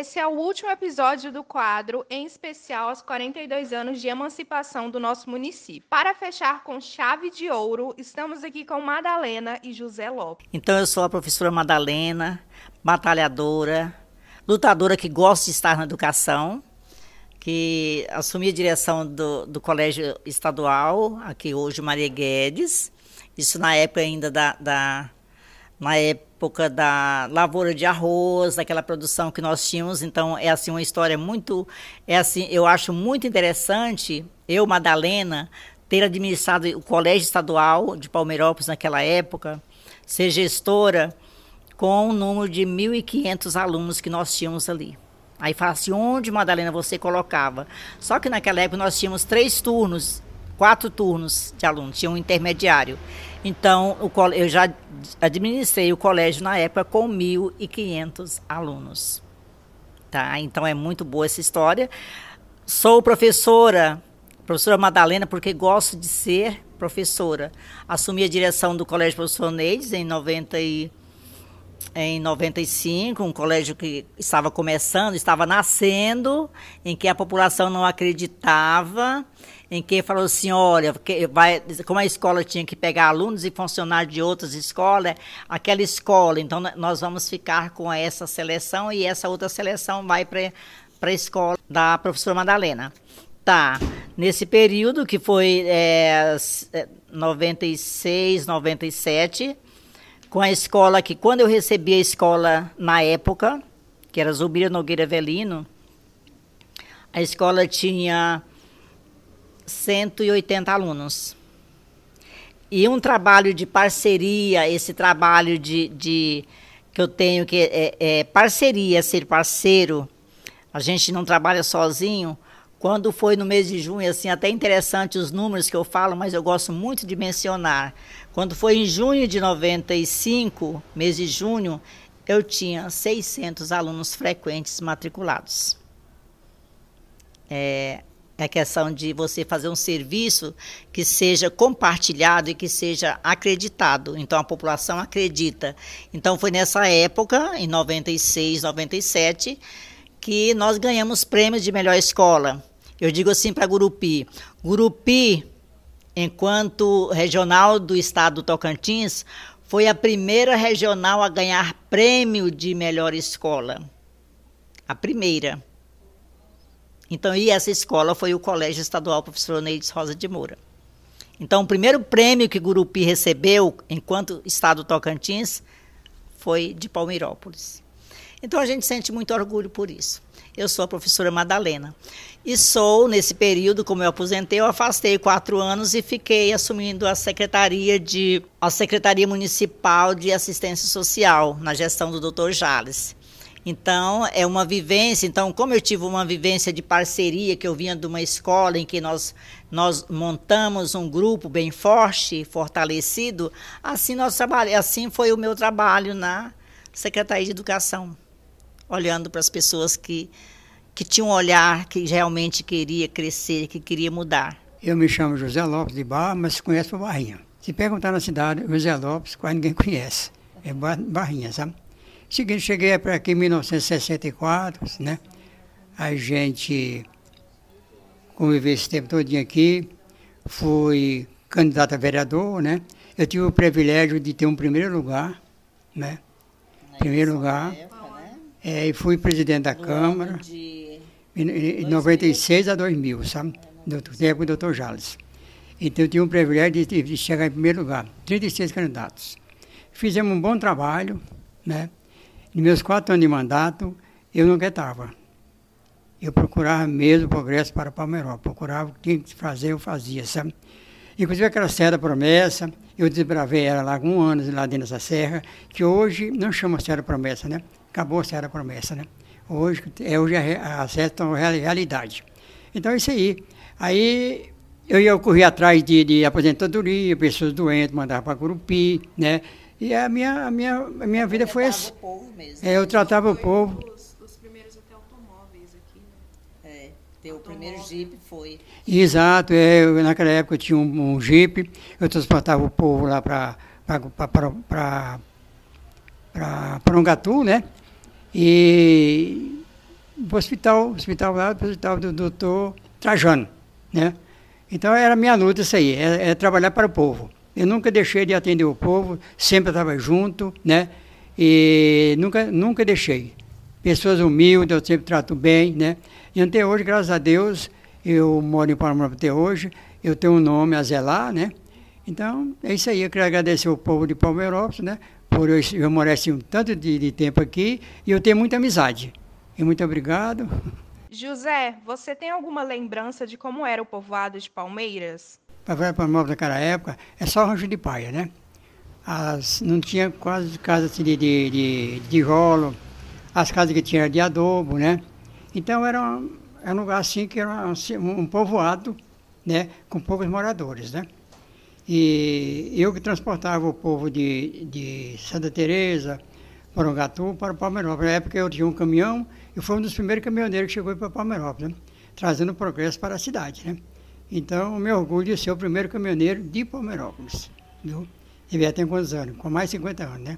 Esse é o último episódio do quadro, em especial aos 42 anos de emancipação do nosso município. Para fechar com chave de ouro, estamos aqui com Madalena e José Lopes. Então, eu sou a professora Madalena, batalhadora, lutadora que gosta de estar na educação, que assumi a direção do, do Colégio Estadual, aqui hoje Maria Guedes, isso na época ainda da, da na época da lavoura de arroz, daquela produção que nós tínhamos. Então é assim uma história muito, é assim, eu acho muito interessante. Eu, Madalena, ter administrado o Colégio Estadual de Palmeirópolis naquela época, ser gestora com um número de 1.500 alunos que nós tínhamos ali. Aí fala assim, onde, Madalena, você colocava? Só que naquela época nós tínhamos três turnos, quatro turnos de alunos, tinha um intermediário. Então, eu já administrei o colégio na época com 1.500 alunos. Tá? Então, é muito boa essa história. Sou professora, professora Madalena, porque gosto de ser professora. Assumi a direção do Colégio Professor Neides em 90 e em 95, um colégio que estava começando, estava nascendo, em que a população não acreditava, em que falou assim, olha, vai, como a escola tinha que pegar alunos e funcionários de outras escolas, aquela escola, então nós vamos ficar com essa seleção e essa outra seleção vai para a escola da professora Madalena. Tá, nesse período que foi é, 96, 97, com a escola que, quando eu recebi a escola na época, que era Zubira Nogueira Velino, a escola tinha 180 alunos. E um trabalho de parceria, esse trabalho de, de que eu tenho, que é, é parceria, ser parceiro, a gente não trabalha sozinho, quando foi no mês de junho, assim, até interessante os números que eu falo, mas eu gosto muito de mencionar. Quando foi em junho de 95, mês de junho, eu tinha 600 alunos frequentes matriculados. É, é a questão de você fazer um serviço que seja compartilhado e que seja acreditado. Então a população acredita. Então foi nessa época, em 96, 97, que nós ganhamos prêmios de melhor escola. Eu digo assim para Gurupi: Gurupi, enquanto regional do estado do Tocantins, foi a primeira regional a ganhar prêmio de melhor escola. A primeira. Então, e essa escola foi o Colégio Estadual Professor Neides Rosa de Moura. Então, o primeiro prêmio que Gurupi recebeu, enquanto Estado do Tocantins, foi de Palmeirópolis. Então, a gente sente muito orgulho por isso. Eu sou a professora Madalena. E sou, nesse período, como eu aposentei, eu afastei quatro anos e fiquei assumindo a Secretaria de a Secretaria Municipal de Assistência Social, na gestão do Dr. Jales. Então, é uma vivência. Então, como eu tive uma vivência de parceria, que eu vinha de uma escola em que nós, nós montamos um grupo bem forte, fortalecido, assim, nós trabalhamos, assim foi o meu trabalho na Secretaria de Educação olhando para as pessoas que, que tinham um olhar que realmente queria crescer, que queria mudar. Eu me chamo José Lopes de Barra, mas se conhece por Barrinha. Se perguntar na cidade, José Lopes, quase ninguém conhece. É Barrinha, sabe? Seguinte, cheguei para aqui em 1964, né? A gente conviveu esse tempo todo aqui, fui candidato a vereador, né? Eu tive o privilégio de ter um primeiro lugar, né? Primeiro lugar. É, e fui presidente da Câmara de... em, 96 a 2000, sabe? Do tempo do doutor Jales. Então eu tive um privilégio de, de, chegar em primeiro lugar, 36 candidatos. Fizemos um bom trabalho, né? Nos meus quatro anos de mandato, eu não quietava. Eu procurava mesmo progresso para Palmeirópolis, procurava o que tinha que fazer, eu fazia, sabe? Inclusive aquela Serra da Promessa, eu desbravei ela lá com um ano lá dentro dessa serra, que hoje não chama Serra da Promessa, né? Acabou a Serra Promessa, né? Hoje, é, hoje a, a é realidade. Então, é isso aí. Aí eu ia correr atrás de, de aposentadoria, pessoas doentes, mandava para Curupi, né? E a minha, a minha, a minha vida foi assim. É, eu tratava o povo. Os, os primeiros até automóveis aqui, né? É, teu primeiro Jeep foi. Exato, é, eu, naquela época eu tinha um, um Jeep, eu transportava o povo lá para para Prongatu, né? E o hospital, hospital lá, hospital do doutor Trajano, né? Então era minha luta isso aí, é, é, trabalhar para o povo. Eu nunca deixei de atender o povo, sempre estava junto, né? E nunca, nunca deixei. Pessoas humildes, eu sempre trato bem, né? E até hoje, graças a Deus, eu moro em Palmeiras até hoje, eu tenho um nome a zelar, né? Então, é isso aí. Eu quero agradecer o povo de Palmeirópolis, né? Eu, morar assim, um tanto de, de tempo aqui e eu tenho muita amizade. E muito obrigado. José, você tem alguma lembrança de como era o povoado de Palmeiras? Para Palmeiras naquela época, é só rancho de paia, né? As, não tinha quase casas assim, de, de, de, de rolo, as casas que tinha de adobo, né? Então era um, era um lugar assim que era um, um povoado, né? Com poucos moradores, né? E eu que transportava o povo de, de Santa Teresa, Porongatu para Palmeirópolis. Na época eu tinha um caminhão e foi um dos primeiros caminhoneiros que chegou para Palmeirópolis, né? trazendo progresso para a cidade. Né? Então, o meu orgulho de ser o primeiro caminhoneiro de Palmeirópolis. Viu? E tem quantos anos? Com mais de 50 anos, né?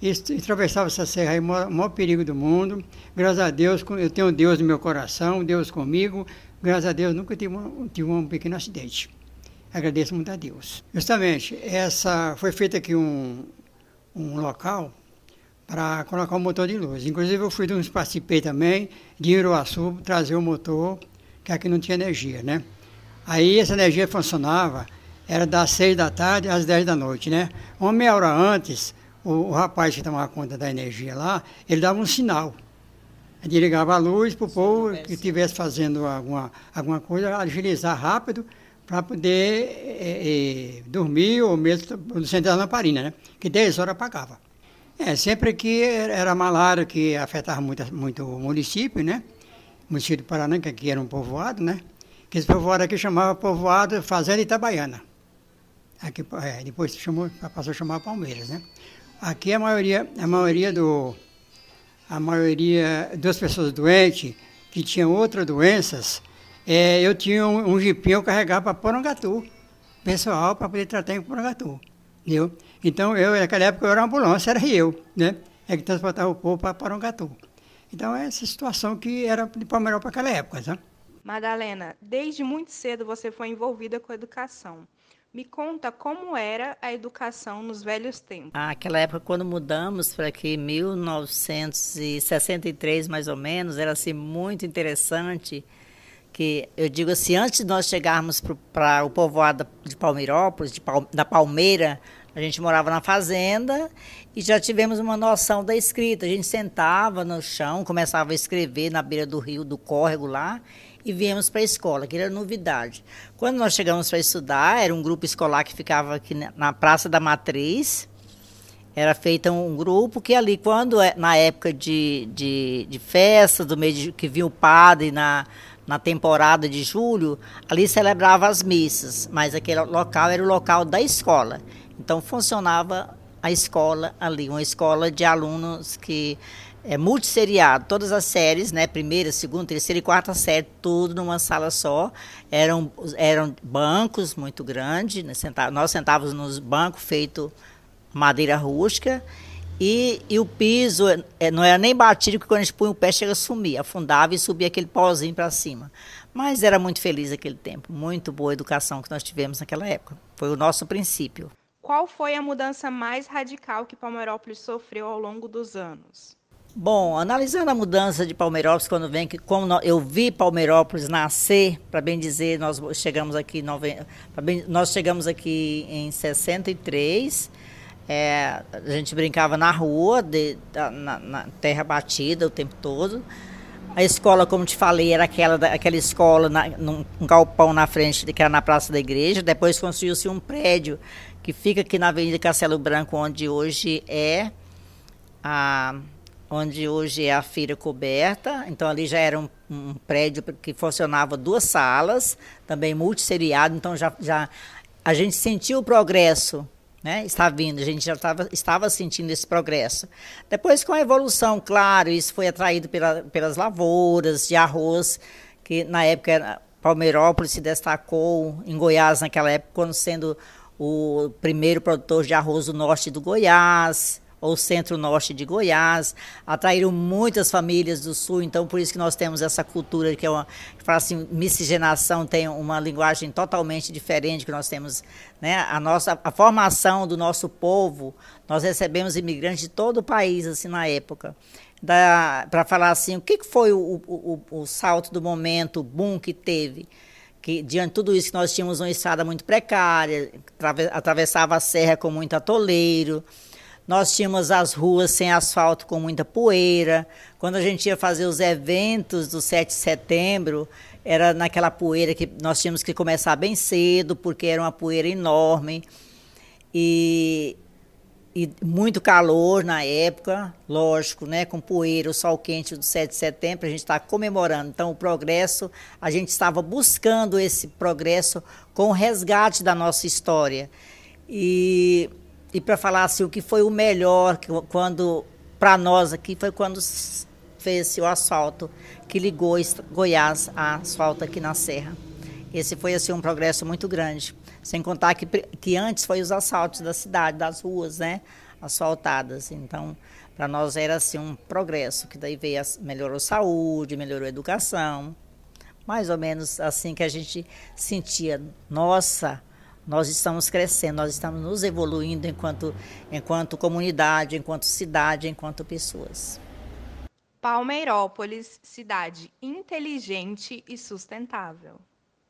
E, atravessava essa serra aí, o maior, maior perigo do mundo. Graças a Deus, eu tenho Deus no meu coração, Deus comigo. Graças a Deus, nunca tive tive um pequeno acidente. Agradeço muito a Deus. Justamente, essa foi feito aqui um, um local para colocar o motor de luz. Inclusive eu fui de uns participei também de Iruaçu trazer o motor, que aqui não tinha energia, né? Aí essa energia funcionava, era das seis da tarde às dez da noite, né? Uma meia hora antes, o, o rapaz que tomava conta da energia lá, ele dava um sinal. Ele ligava a luz para o povo que estivesse fazendo alguma, alguma coisa, agilizar rápido para poder é, é, dormir ou mesmo sentar na lamparina, né? Que 10 horas apagava. É, sempre que era malária que afetava muito, muito o município, né? O município de Paraná, que aqui era um povoado, né? Que esse povoado aqui chamava povoado Fazenda Itabaiana. Aqui, é, depois chamou, passou a chamar Palmeiras, né? Aqui a maioria, a maioria do, a maioria das pessoas doentes que tinham outras doenças, é, eu tinha um, um jipinho eu carregava para Porangatu, pessoal, para poder tratar em Porangatu, entendeu? Então, eu, naquela época, eu era uma ambulância, era eu, né? É que transportava o povo para Porangatu. Então, é essa situação que era de Palmeiral para aquela época, sabe? Madalena, desde muito cedo você foi envolvida com a educação. Me conta como era a educação nos velhos tempos. Ah, aquela época, quando mudamos para aqui, 1963 mais ou menos, era assim muito interessante. Que eu digo assim, antes de nós chegarmos para o povoado de Palmeirópolis, de Pal, da Palmeira, a gente morava na fazenda e já tivemos uma noção da escrita. A gente sentava no chão, começava a escrever na beira do rio, do córrego lá, e viemos para a escola, que era novidade. Quando nós chegamos para estudar, era um grupo escolar que ficava aqui na Praça da Matriz. Era feito um grupo que ali, quando é, na época de, de, de festa, do mês de, que vinha o padre na, na temporada de julho, ali celebrava as missas, mas aquele local era o local da escola. Então funcionava a escola ali, uma escola de alunos que é multisseriado, todas as séries, né, primeira, segunda, terceira e quarta série, tudo numa sala só. Eram, eram bancos muito grandes, né, nós sentávamos nos bancos feitos madeira rústica e, e o piso é, não era nem batido, porque quando a gente punha o pé chega a sumir, afundava e subia aquele pozinho para cima. Mas era muito feliz aquele tempo, muito boa educação que nós tivemos naquela época. Foi o nosso princípio. Qual foi a mudança mais radical que Palmeirópolis sofreu ao longo dos anos? Bom, analisando a mudança de Palmeirópolis, quando vem que como eu vi Palmeirópolis nascer, para bem dizer, nós chegamos aqui nós chegamos aqui em 63. É, a gente brincava na rua, de, na, na, terra batida o tempo todo. A escola, como te falei, era aquela, aquela escola na, num um galpão na frente, que era na Praça da Igreja. Depois construiu-se um prédio que fica aqui na Avenida Castelo Branco, onde hoje é a onde hoje é a feira coberta. Então ali já era um, um prédio que funcionava duas salas, também multisseriado, então já, já a gente sentiu o progresso né, está vindo, a gente já tava, estava sentindo esse progresso. Depois, com a evolução, claro, isso foi atraído pela, pelas lavouras de arroz, que na época Palmeirópolis se destacou em Goiás naquela época, quando sendo o primeiro produtor de arroz do norte do Goiás, ou centro-norte de Goiás, atraíram muitas famílias do sul, então por isso que nós temos essa cultura que é uma, que fala assim, miscigenação tem uma linguagem totalmente diferente que nós temos, né? A nossa a formação do nosso povo, nós recebemos imigrantes de todo o país assim na época. Para falar assim, o que foi o, o, o, o salto do momento, o boom que teve? que diante de tudo isso que nós tínhamos uma estrada muito precária, atravessava a serra com muito atoleiro, nós tínhamos as ruas sem asfalto com muita poeira. Quando a gente ia fazer os eventos do 7 de setembro, era naquela poeira que nós tínhamos que começar bem cedo, porque era uma poeira enorme. E e muito calor na época, lógico, né, com poeira, o sol quente do 7 de setembro, a gente está comemorando. Então, o progresso, a gente estava buscando esse progresso com o resgate da nossa história. E, e para falar assim, o que foi o melhor quando para nós aqui foi quando fez o asfalto que ligou Goiás a asfalto aqui na Serra. Esse foi assim um progresso muito grande. Sem contar que, que antes foi os assaltos da cidade, das ruas, né? Asfaltadas. Então, para nós era assim um progresso, que daí veio, melhorou saúde, melhorou educação. Mais ou menos assim que a gente sentia, nossa, nós estamos crescendo, nós estamos nos evoluindo enquanto, enquanto comunidade, enquanto cidade, enquanto pessoas. Palmeirópolis, cidade inteligente e sustentável.